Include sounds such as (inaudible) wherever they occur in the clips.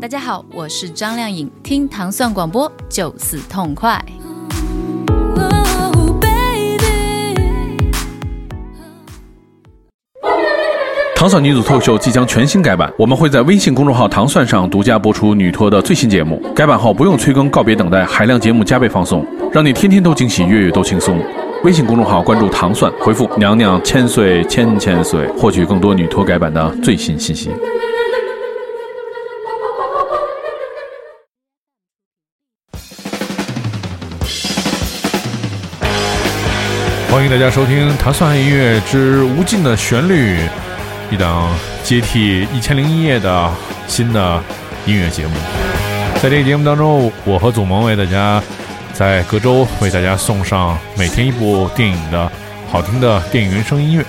大家好，我是张靓颖，听糖蒜广播就是痛快。糖蒜女子脱口秀即将全新改版，我们会在微信公众号“糖蒜”上独家播出女脱的最新节目。改版后不用催更，告别等待，海量节目加倍放送，让你天天都惊喜，月月都轻松。微信公众号关注“糖蒜”，回复“娘娘千岁千千岁”，获取更多女脱改版的最新信息。欢迎大家收听《糖蒜音乐之无尽的旋律》，一档接替《一千零一夜》的新的音乐节目。在这个节目当中，我和祖萌为大家在隔周为大家送上每天一部电影的好听的电影原声音乐。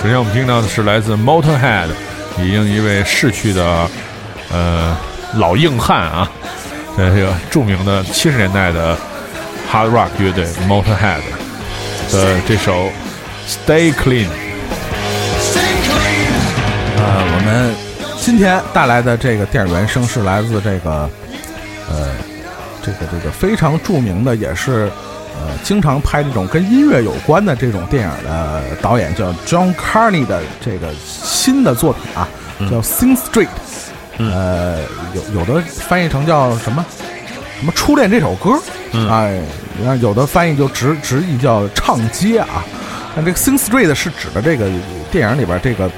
首先，我们听到的是来自 Motorhead，已经一位逝去的呃老硬汉啊，这个著名的七十年代的 Hard Rock 乐队 Motorhead 的这首 Stay Clean。呃，我们今天带来的这个电影原声是来自这个呃这个这个非常著名的，也是呃经常拍这种跟音乐有关的这种电影的导演叫 John Carney 的这个新的作品啊，叫 Sing Street。呃，有有的翻译成叫什么什么初恋这首歌，哎，然后有的翻译就直直译叫唱街啊。那这个 Sing Street 是指的这个电影里边这个呃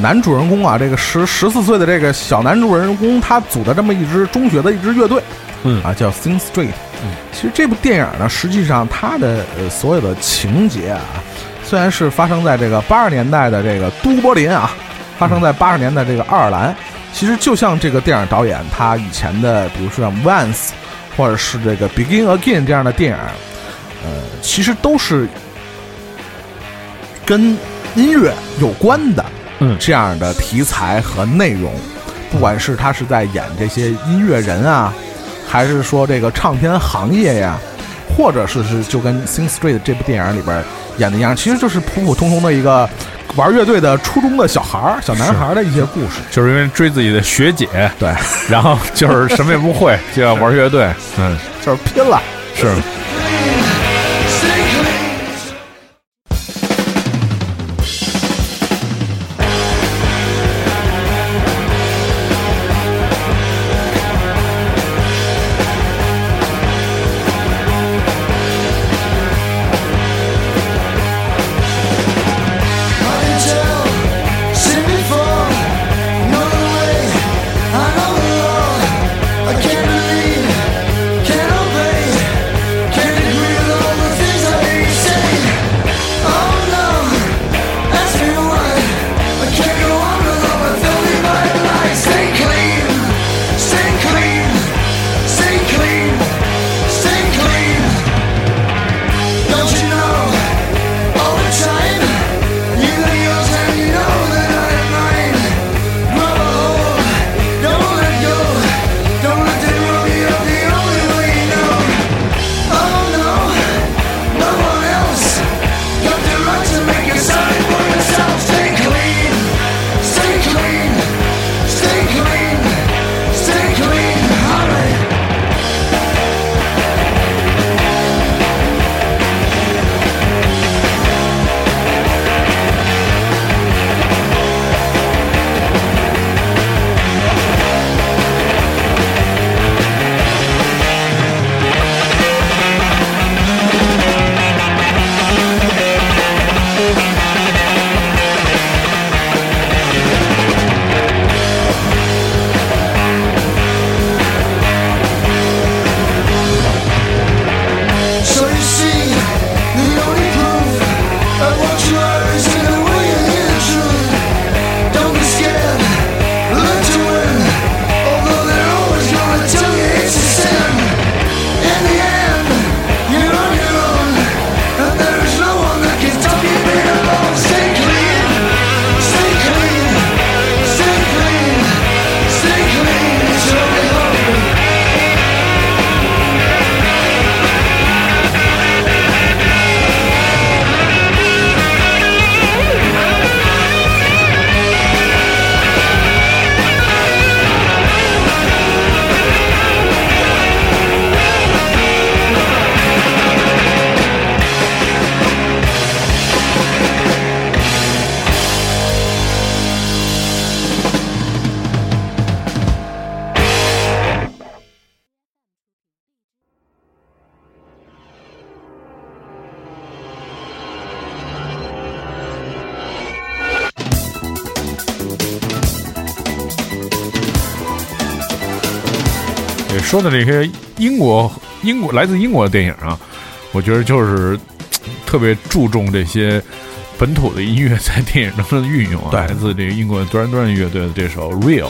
男主人公啊，这个十十四岁的这个小男主人公，他组的这么一支中学的一支乐队，嗯。啊，叫 Sing Street。嗯，其实这部电影呢，实际上它的呃所有的情节啊，虽然是发生在这个八十年代的这个都柏林啊，发生在八十年代这个爱尔兰，其实就像这个电影导演他以前的，比如说像 Once，或者是这个 Begin Again 这样的电影，呃，其实都是跟音乐有关的，嗯这样的题材和内容，不管是他是在演这些音乐人啊，还是说这个唱片行业呀，或者是是就跟《Sing Street》这部电影里边演的一样，其实就是普普通通的一个玩乐队的初中的小孩儿、小男孩的一些故事。就是因为追自己的学姐，对，(laughs) 然后就是什么也不会，就要玩乐队。嗯，就是拼了。是。也说的这些英国、英国，来自英国的电影啊，我觉得就是特别注重这些本土的音乐在电影当中的运用啊。对，来自这个英国的 Duran Duran 乐队的这首 real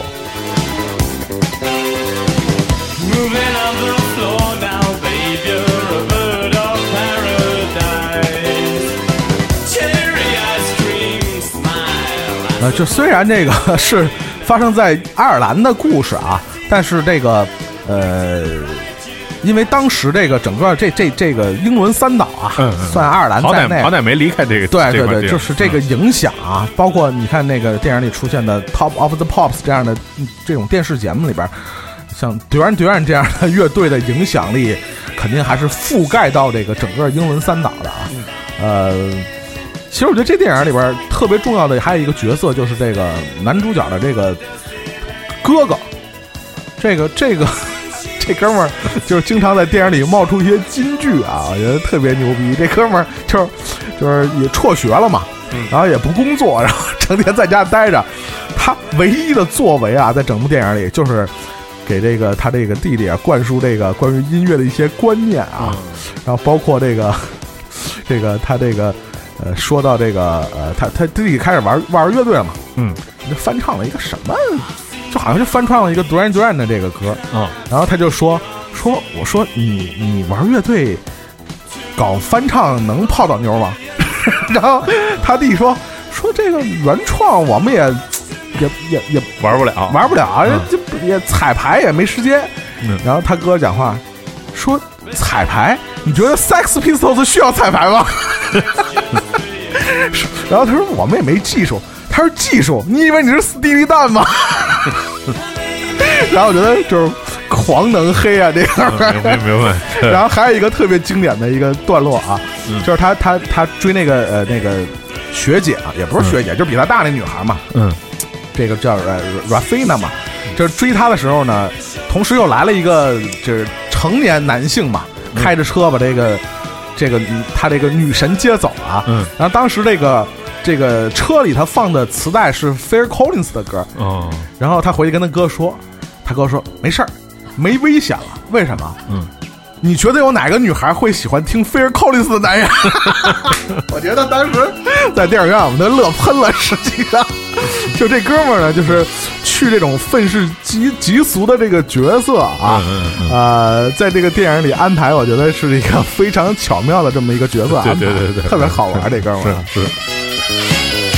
呃，就虽然这个是发生在爱尔兰的故事啊，但是这个。呃，因为当时这个整个这这这个英伦三岛啊，嗯嗯算爱尔兰好在内。好，歹没离开这个对对对，这块地儿就是这个嗯。影响啊，包括你看那个电影里出现的《Top of the Pops》这样的嗯这种电视节目里边，像 Duran Duran 这样的乐队的影响力，肯定还是覆盖到这个整个英伦三岛的啊。呃，其实我觉得这电影里边特别重要的还有一个角色，就是这个男主角的这个哥哥，这个这个。(laughs) 这哥们儿就是经常在电影里冒出一些金句啊，我觉得特别牛逼。这哥们儿就是就是也辍学了嘛，然后也不工作，然后成天在家待着。他唯一的作为啊，在整部电影里就是给这个他这个弟弟啊灌输这个关于音乐的一些观念啊，然后包括这个这个他这个呃说到这个呃他他弟弟开始玩玩乐队了嘛，嗯就翻唱了一个什么，就好像就翻唱了一个 Duran Duran 的这个歌，嗯然后他就说说我说你你玩乐队搞翻唱能泡到妞吗？(laughs) 然后他弟说说这个原创我们也也也也玩不了，玩不了，嗯这不也彩排也没时间。嗯然后他哥讲话说彩排，你觉得 Sex Pistols 需要彩排吗？(laughs) 然后他说我们也没技术，他说技术，你以为你是斯蒂利蛋吗？(laughs) 然后我觉得就是狂能黑啊，这嗯个。明白明白。(laughs) 然后还有一个特别经典的一个段落啊，嗯就是他他他追那个呃那个学姐啊，也不是学姐，就是比他大那女孩嘛，嗯这个叫呃 Rafina 嘛，就是追他的时候呢，同时又来了一个就是成年男性嘛，嗯开着车把这个这个他这个女神接走了，嗯然后当时这个这个车里他放的磁带是 Fair Collins 的歌，哦然后他回去跟他哥说，他哥说没事儿，没危险了，为什么？嗯，你觉得有哪个女孩会喜欢听 Fair Collins 的男人？(laughs) 我觉得当时在电影院我们都乐喷了。实际上，就这哥们儿呢，就是去这种愤世嫉嫉俗的这个角色啊，嗯嗯呃，在这个电影里安排，我觉得是一个非常巧妙的这么一个角色安排，对对对对特别好玩。这哥们儿是是是。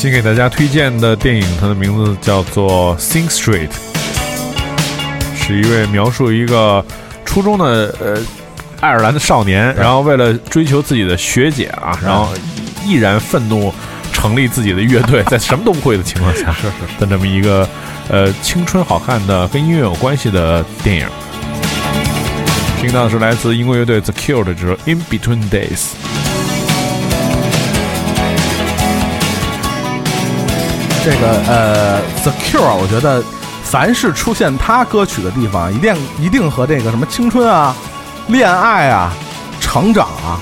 先给大家推荐的电影，它的名字叫做《Sing Street》，是一位描述一个初中的呃爱尔兰的少年，然后为了追求自己的学姐啊，然后毅然愤怒成立自己的乐队，(laughs) 在什么都不会的情况下，是是的这么一个呃青春好看的跟音乐有关系的电影。听到的是来自英国乐队 The Cure 的这首《In Between Days》。这个呃，The Cure，啊我觉得凡是出现他歌曲的地方，一定一定和这个什么青春啊、恋爱啊、成长啊，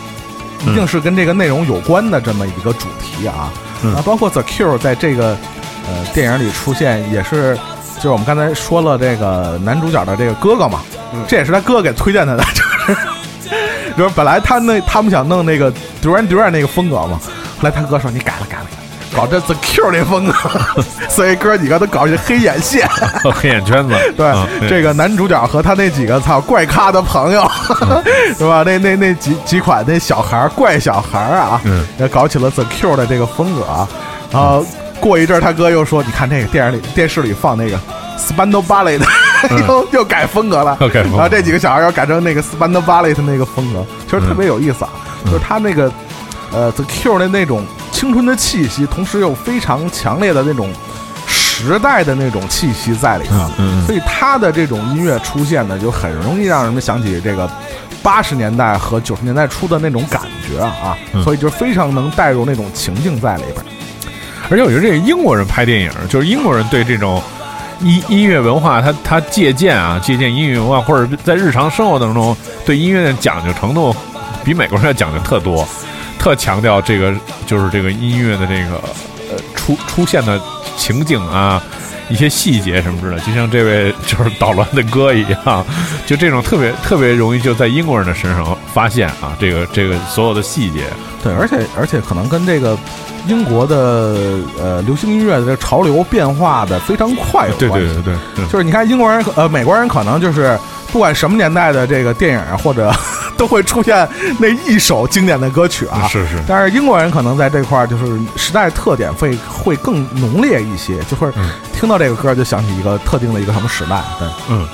一定是跟这个内容有关的这么一个主题啊。嗯啊，包括 The Cure 在这个呃电影里出现，也是就是我们刚才说了这个男主角的这个哥哥嘛，这也是他哥给推荐他的，就 (laughs) 是就是本来他那他们想弄那个 Duran Duran 那个风格嘛，后来他哥说你改了改了。改了搞这 The Cure 那风格，(laughs) 所以哥几个都搞一黑眼线。(laughs) 黑眼圈子，对，啊这个男主角和他那几个操怪咖的朋友，(laughs) 是吧？那那那几几款那小孩儿怪小孩儿啊，嗯也搞起了 The Cure 的这个风格啊。然后过一阵儿，他哥又说：“你看这个电影里电视里放那个 Spandau Ballet 的，又又改风格了。又改风格然后这几个小孩儿要改成那个 Spandau Ballet 的那个风格，其实特别有意思啊。就是他那个呃 The Cure 的那种青春的气息，同时又非常强烈的那种时代的那种气息在里头。嗯嗯所以他的这种音乐出现呢，就很容易让人们想起这个八十年代和九十年代初的那种感觉啊，嗯所以就非常能带入那种情境在里边。而且我觉得这个英国人拍电影，就是英国人对这种音音乐文化，他他借鉴啊，借鉴音乐文化，或者在日常生活当中对音乐的讲究程度，比美国人要讲究特多，特强调这个就是这个音乐的这个呃出出现的情景啊。一些细节什么之类的，就像这位就是捣乱的哥一样，就这种特别特别容易就在英国人的身上发现啊，这个这个所有的细节，对，而且而且可能跟这个英国的呃流行音乐的这潮流变化的非常快有对关系。对对对，对就是你看英国人呃美国人可能就是不管什么年代的这个电影啊或者 (laughs) 都会出现那一首经典的歌曲啊，是是，但是英国人可能在这块儿就是时代特点会会更浓烈一些，就会嗯听到这个歌就想起一个特定的一个什么时代。对，嗯。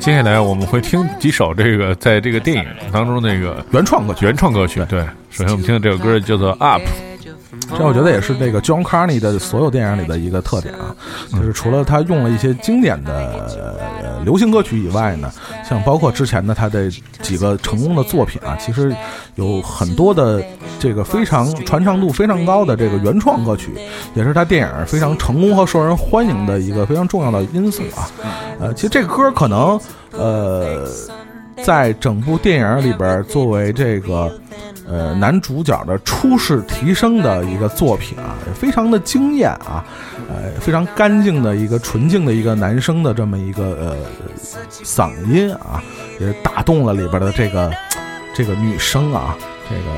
接下来我们会听几首这个在这个电影当中那个原创歌曲。原创歌曲。对，首先我们听的这首歌叫做《Up》。这我觉得也是这个 John Carney 的所有电影里的一个特点啊，就是除了他用了一些经典的流行歌曲以外呢，像包括之前的他的几个成功的作品啊，其实有很多的这个非常传唱度非常高的这个原创歌曲，也是他电影非常成功和受人欢迎的一个非常重要的因素啊。呃，其实这个歌可能呃，在整部电影里边作为这个。呃，男主角的初试提升的一个作品啊，非常的惊艳啊，呃，非常干净的一个纯净的一个男生的这么一个呃嗓音啊，也打动了里边的这个 (tsk) 这个女生啊，这个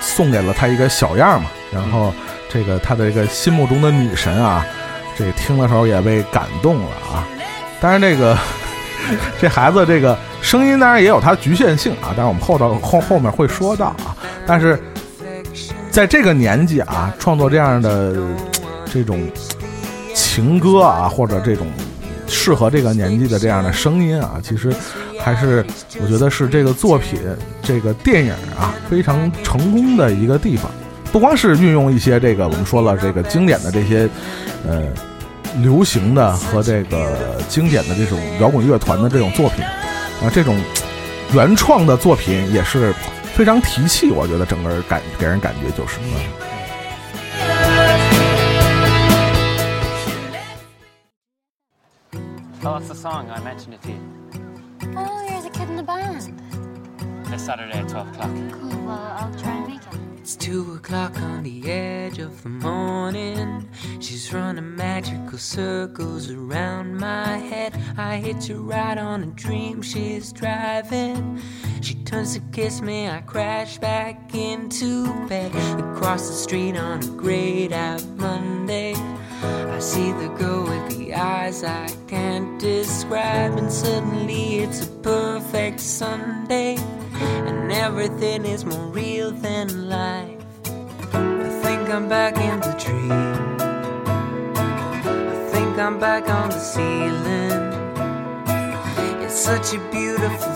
送给了他一个小样嘛，然后这个他的这个心目中的女神啊，这听的时候也被感动了啊，当然这个。(laughs) 这孩子这个声音当然也有它局限性啊，但是我们后头后后面会说到啊。但是在这个年纪啊，创作这样的这种情歌啊，或者这种适合这个年纪的这样的声音啊，其实还是我觉得是这个作品这个电影啊非常成功的一个地方。不光是运用一些这个我们说了这个经典的这些呃。流行的和这个经典的这种摇滚乐团的这种作品，啊，这种原创的作品也是非常提气。我觉得整个感给人感觉就是。Oh, It's two o'clock on the edge of the morning. She's running magical circles around my head. I hitch a ride on a dream she's driving. She turns to kiss me, I crash back into bed. Across the street on a grayed out Monday. I see the girl with the eyes I can't describe, and suddenly it's a perfect Sunday, and everything is more real than life. I think I'm back in the dream. I think I'm back on the ceiling. It's such a beautiful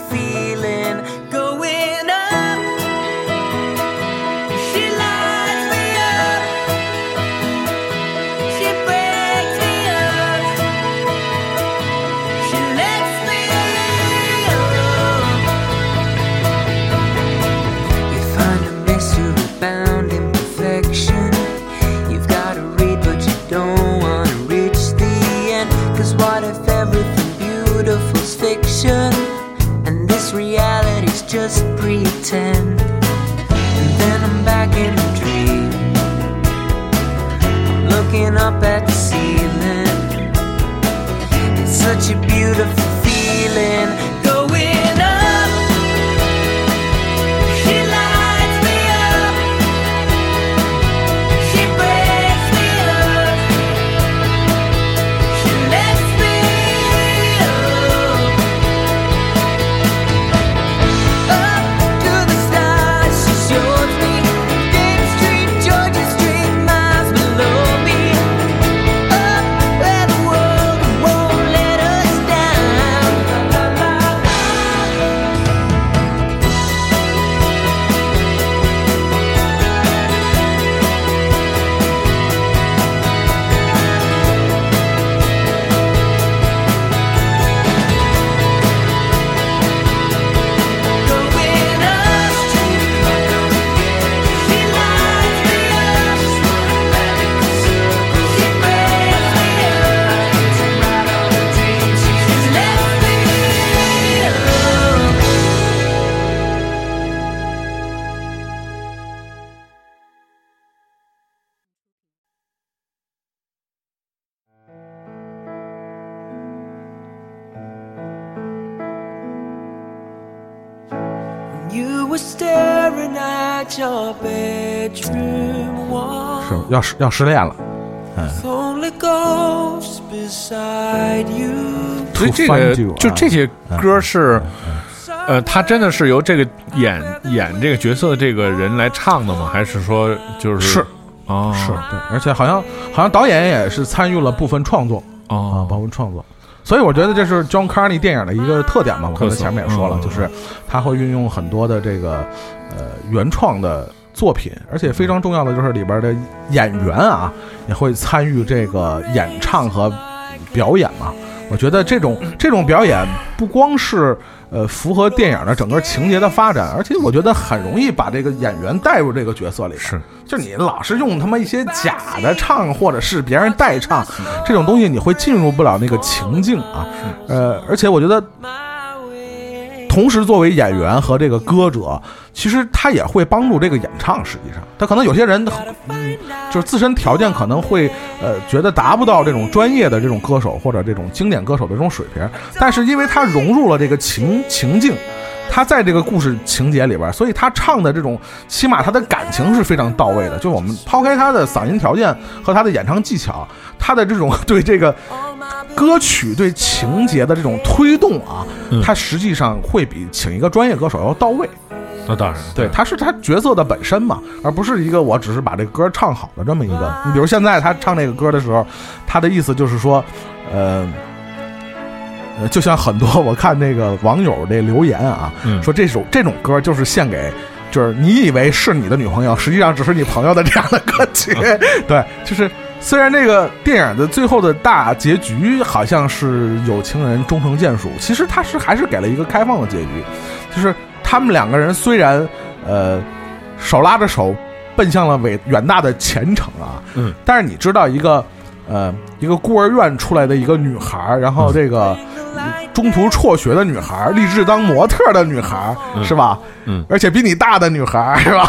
要失要失恋了。You. 所以这个就这些歌是，呃，他真的是由这个演演这个角色的这个人来唱的吗？还是说就是是哦，是对，而且好像好像导演也是参与了部分创作啊，哦，包括创作。所以我觉得这是 John Carney 电影的一个特点嘛，我刚才前面也说了，嗯就是他会运用很多的这个呃原创的作品，而且非常重要的就是里边的演员啊也会参与这个演唱和表演嘛。我觉得这种这种表演不光是呃符合电影的整个情节的发展，而且我觉得很容易把这个演员带入这个角色里。是，就你老是用他妈一些假的唱，或者是别人代唱这种东西，你会进入不了那个情境啊。呃，而且我觉得，同时作为演员和这个歌者，其实他也会帮助这个演唱。实际上，他可能有些人，嗯，就是自身条件可能会呃觉得达不到这种专业的这种歌手或者这种经典歌手的这种水平，但是因为他融入了这个情情境。他在这个故事情节里边，所以他唱的这种，起码他的感情是非常到位的。就我们抛开他的嗓音条件和他的演唱技巧，他的这种 (laughs) 对这个歌曲对情节的这种推动啊，嗯他实际上会比请一个专业歌手要到位。那当然，对，他是他角色的本身嘛，而不是一个我只是把这歌唱好的这么一个。你比如现在他唱这个歌的时候，他的意思就是说，呃。呃，就像很多我看那个网友这留言啊，嗯说这首这种歌就是献给，就是你以为是你的女朋友，实际上只是你朋友的这样的歌曲。(laughs) 对，就是虽然这个电影的最后的大结局好像是有情人终成眷属，其实他是还是给了一个开放的结局，就是他们两个人虽然呃手拉着手奔向了伟远大的前程啊，嗯，但是你知道一个呃一个孤儿院出来的一个女孩儿，然后这个。中途辍学的女孩儿，立志当模特的女孩是吧？嗯而且比你大的女孩儿，是吧？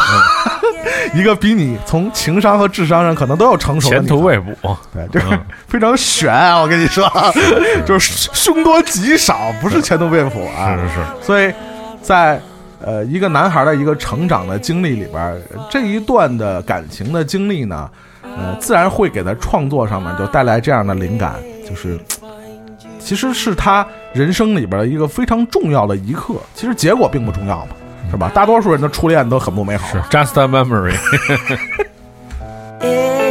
(laughs) 一个比你从情商和智商上可能都要成熟的前途未卜，对，就是嗯非常悬啊！我跟你说，(laughs) 就是凶多吉少，不是前途未卜啊。是是是，所以在呃一个男孩的一个成长的经历里边儿，这一段的感情的经历呢，呃，自然会给他创作上面就带来这样的灵感，就是其实是他人生里边的一个非常重要的一刻。其实结果并不重要嘛，是吧？大多数人的初恋都很不美好。是 just a memory。(laughs) (laughs)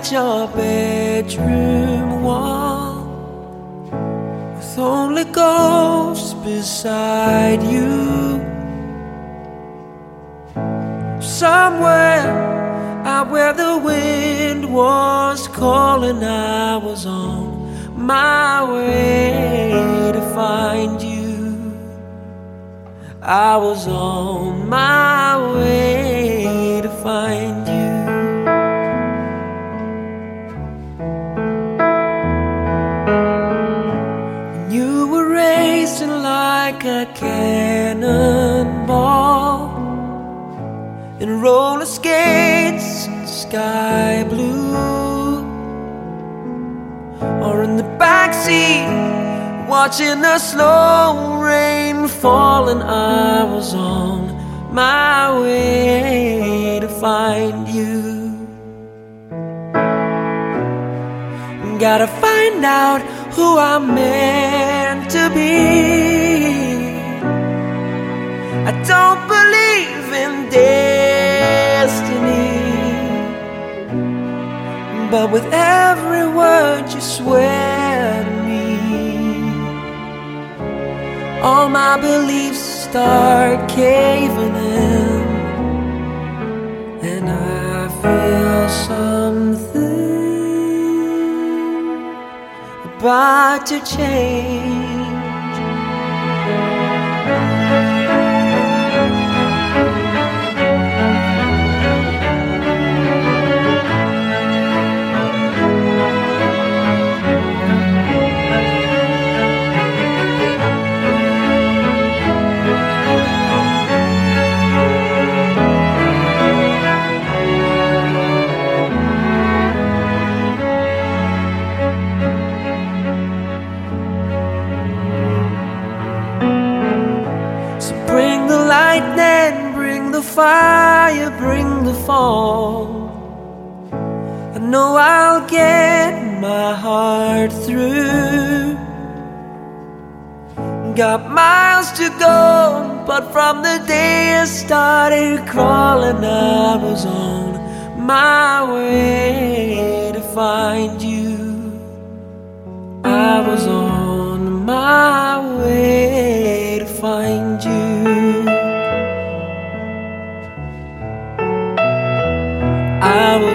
at your bedroom wall with only ghosts beside you. Somewhere out where the wind was calling, I was on my way to find you. I was on my way to find you. Like a cannonball in roller skates and sky blue, or in the backseat watching the slow rain fall, and I was on my way to find you. Gotta find out who I'm meant to be. I don't believe in destiny. But with every word you swear to me, all my beliefs start caving in. And I feel something about to change. Fire, bring the fall. I know I'll get my heart through. got miles to go, but from the day I started crawling, I was on my way to find you. I was on my way to find you. I will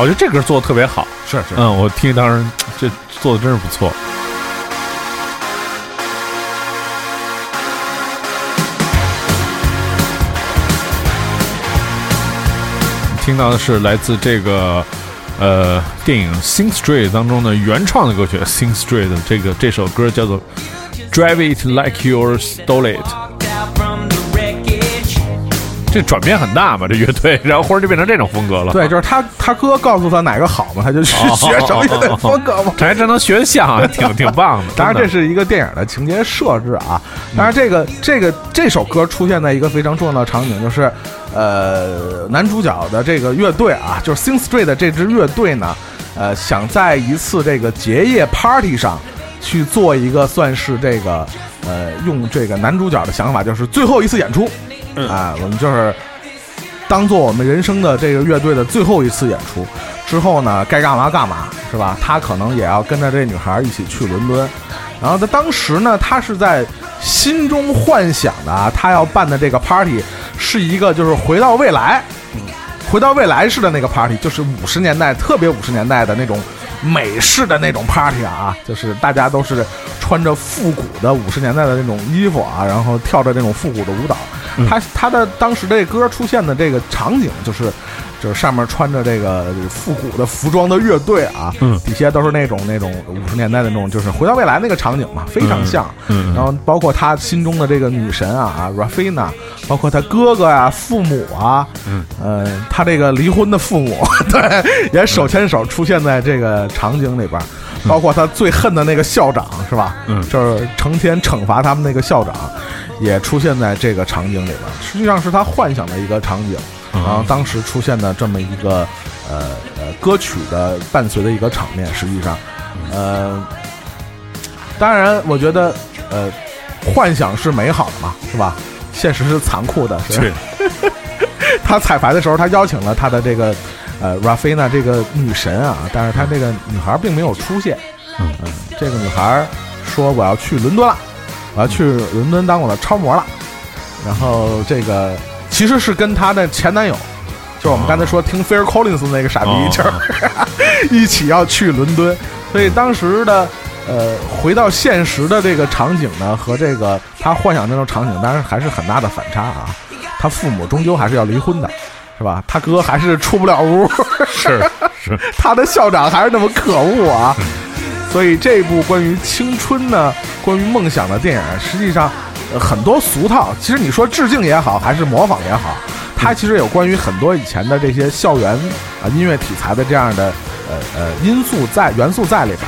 我觉得这歌做的特别好。是是，嗯，我听当时这做的真是不错。听到的是来自这个呃电影《Sing Street》当中的原创的歌曲《Sing Street》这个这首歌叫做《Drive It Like You're Stole It》。这转变很大嘛，这乐队，然后忽然就变成这种风格了。对，就是他他哥告诉他哪个好嘛，他就去哦，学什么乐队风格嘛。这还真能学像，挺 (laughs) 挺棒的。当然，这是一个电影的情节设置啊。当然，这个这个这首歌出现在一个非常重要的场景，就是呃，男主角的这个乐队啊，就是 Sing Street 的这支乐队呢，呃，想在一次这个结业 party 上去做一个算是这个呃，用这个男主角的想法，就是最后一次演出哎，我们就是当做我们人生的这个乐队的最后一次演出。之后呢，该干嘛干嘛，是吧？他可能也要跟着这女孩一起去伦敦。然后在当时呢，他是在心中幻想的啊，他要办的这个 party 是一个就是回到未来，回到未来式的那个 party，就是五十年代特别五十年代的那种美式的那种 party 啊，就是大家都是穿着复古的五十年代的那种衣服啊，然后跳着那种复古的舞蹈。他他的当时这歌出现的这个场景就是。就是上面穿着这个复古的服装的乐队啊，嗯。底下都是那种那种五十年代的那种，就是回到未来那个场景嘛，非常像。嗯然后包括他心中的这个女神啊啊 Rafina，包括他哥哥啊、父母啊，嗯。呃，他这个离婚的父母，(laughs) 对，也手牵手出现在这个场景里边儿，包括他最恨的那个校长是吧？嗯。就是成天惩罚他们那个校长，也出现在这个场景里边儿，实际上是他幻想的一个场景。嗯然后当时出现的这么一个呃呃歌曲的伴随的一个场面，实际上，呃，当然我觉得呃，幻想是美好的嘛，是吧？现实是残酷的，是是 (laughs) 他彩排的时候，他邀请了他的这个呃 Rafina 这个女神啊，但是他这个女孩并没有出现。嗯这个女孩说我要去伦敦了，我要去伦敦当我的超模了。然后这个其实是跟她的前男友，就是我们刚才说听 Phil Collins 那个傻逼，哦就是 (laughs) 一起要去伦敦。所以当时的呃回到现实的这个场景呢，和这个他幻想那种场景，当然还是很大的反差啊。他父母终究还是要离婚的，是吧？他哥还是出不了屋，是是，(laughs) 他的校长还是那么可恶啊。所以这部关于青春呢、关于梦想的电影，实际上、呃、很多俗套。其实你说致敬也好，还是模仿也好，它其实有关于很多以前的这些校园啊、音乐题材的这样的呃呃因素在元素在里边，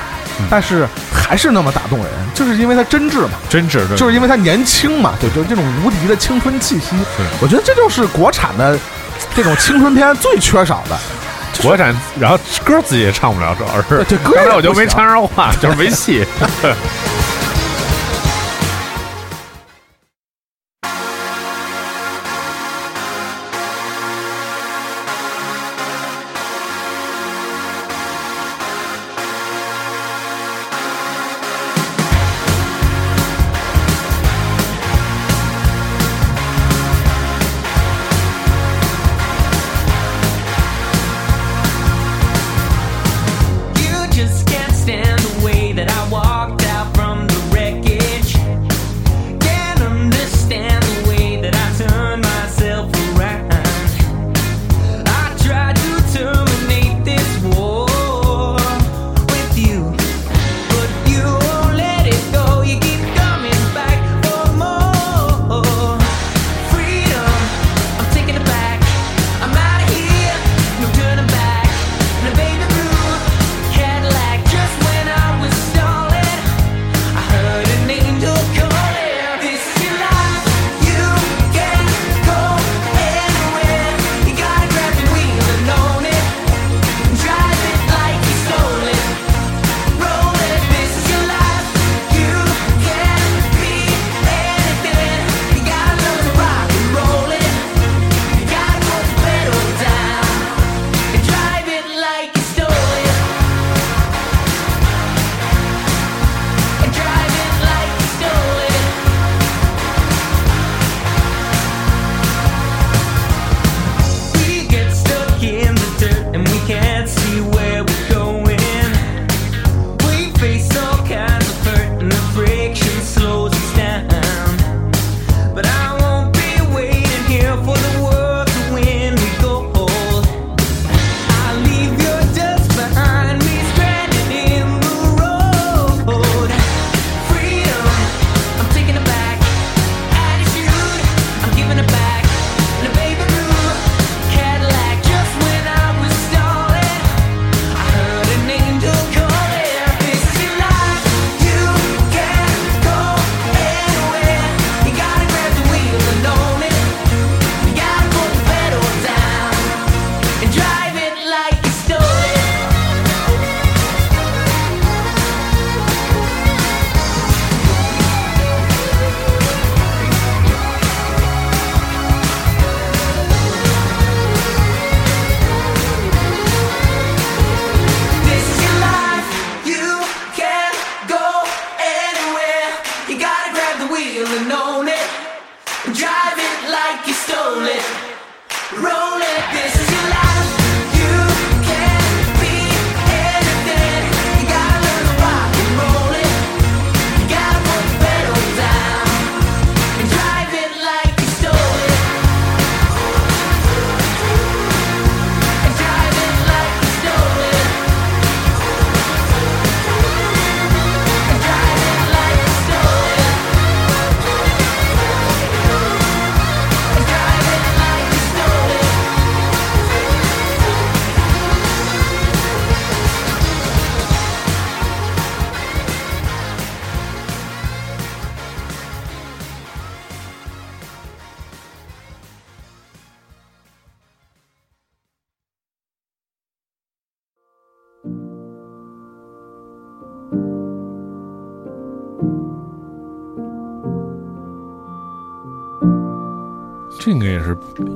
但是还是那么打动人，就是因为它真挚嘛。真挚的，就是因为它年轻嘛，对，就是这种无敌的青春气息。我觉得这就是国产的这种青春片最缺少的。国产，然后歌自己也唱不了，主要是对歌刚才我就没不行唱上话，就是没戏。(laughs)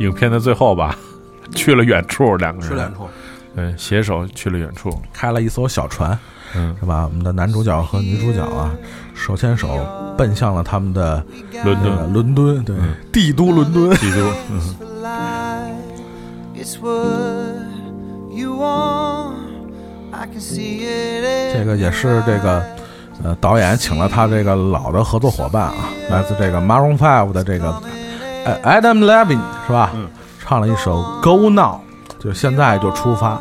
影片的最后吧？去了远处，两个人去远处对，携手去了远处。开了一艘小船，嗯，是吧？我们的男主角和女主角啊，手牵手奔向了他们的伦敦那个伦敦，对，嗯帝都伦敦。帝都，(laughs) 嗯.这个也是这个呃导演请了他这个老的合作伙伴啊，来自这个 Maroon Five 的这个呃 Adam Levine 是吧？嗯，唱了一首 Go Now，就现在就出发。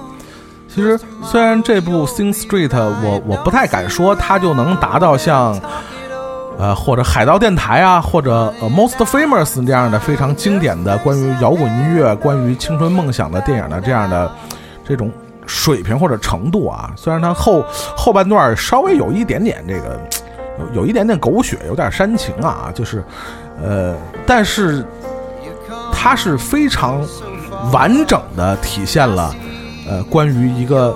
其实虽然这部 Sing Street 我我不太敢说它就能达到像呃或者海盗电台啊，或者呃 Most Famous 这样的非常经典的关于摇滚音乐、关于青春梦想的电影的这样的这种水平或者程度啊。虽然它后后半段稍微有一点点这个有有一点点狗血，有点煽情啊，就是呃，但是它是非常完整的体现了呃关于一个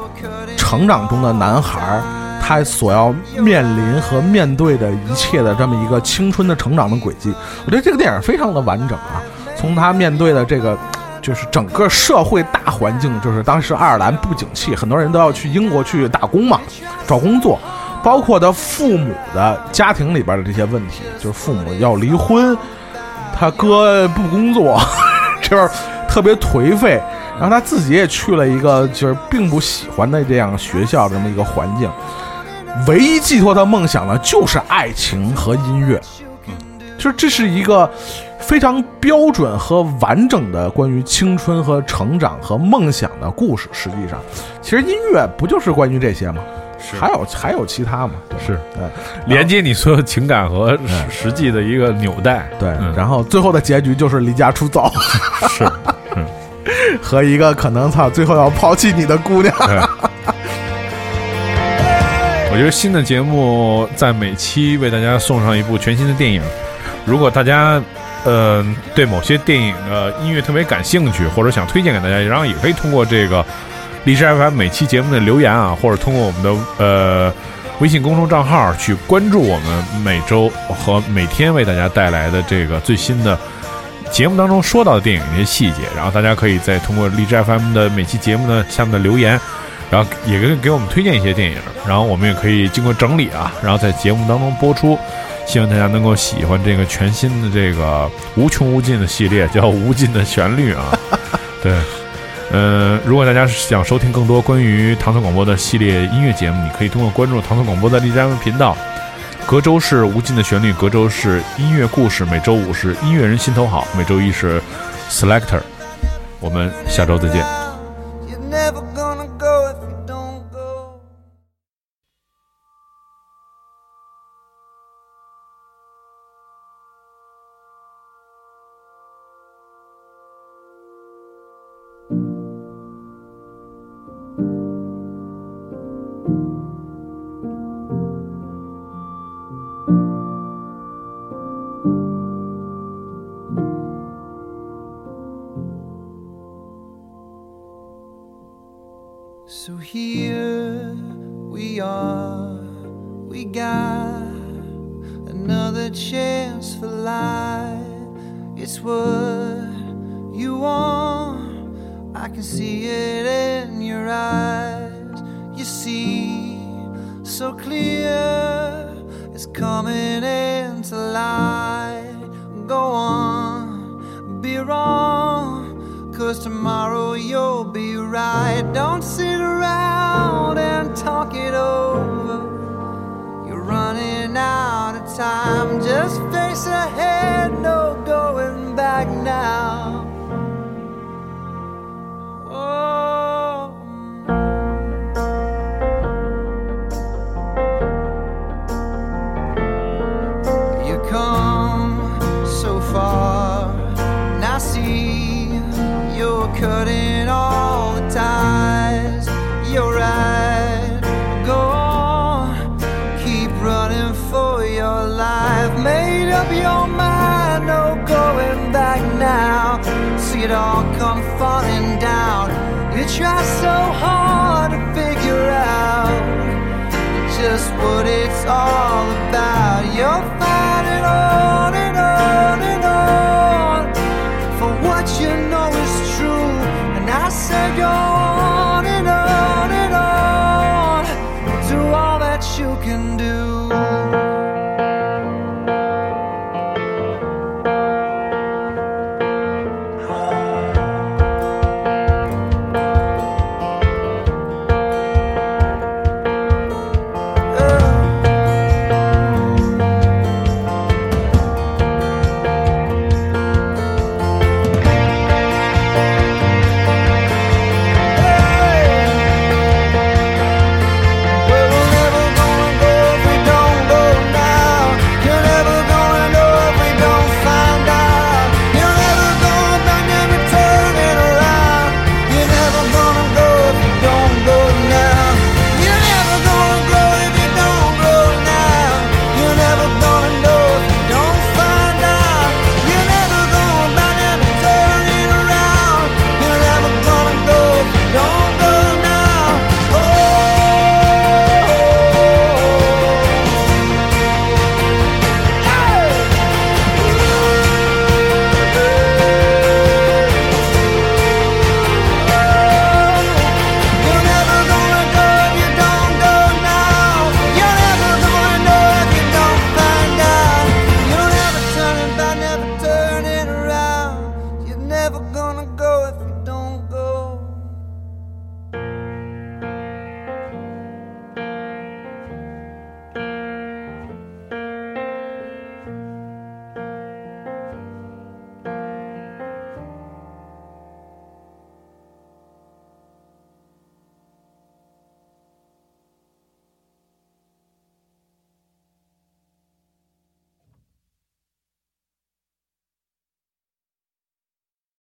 成长中的男孩。他所要面临和面对的一切的这么一个青春的成长的轨迹，我觉得这个电影非常的完整啊。从他面对的这个，就是整个社会大环境，就是当时爱尔兰不景气，很多人都要去英国去打工嘛，找工作，包括他父母的家庭里边的这些问题，就是父母要离婚，他哥不工作，(laughs) 这边特别颓废，然后他自己也去了一个就是并不喜欢的这样学校这么一个环境。唯一寄托他梦想的就是爱情和音乐，嗯就是这是一个非常标准和完整的关于青春和成长和梦想的故事。实际上，其实音乐不就是关于这些吗？是还有还有其他嘛？对是对连接你所有情感和实实际的一个纽带。对，嗯然后最后的结局就是离家出走，(laughs) 是，和一个可能操最后要抛弃你的姑娘。我觉得新的节目在每期为大家送上一部全新的电影。如果大家呃对某些电影的音乐特别感兴趣，或者想推荐给大家，然后也可以通过这个荔枝 FM 每期节目的留言啊，或者通过我们的呃微信公众账号去关注我们每周和每天为大家带来的这个最新的节目当中说到的电影一些细节，然后大家可以再通过荔枝 FM 的每期节目的下面的留言，然后也给给我们推荐一些电影，然后我们也可以经过整理啊，然后在节目当中播出。希望大家能够喜欢这个全新的这个无穷无尽的系列，叫《无尽的旋律》啊。对，(laughs) 呃，如果大家想收听更多关于唐宋广播的系列音乐节目，你可以通过关注唐宋广播的荔枝 m 频道。隔周是无尽的旋律，隔周是音乐故事，每周五是音乐人心头好，每周一是 Selector。我们下周再见。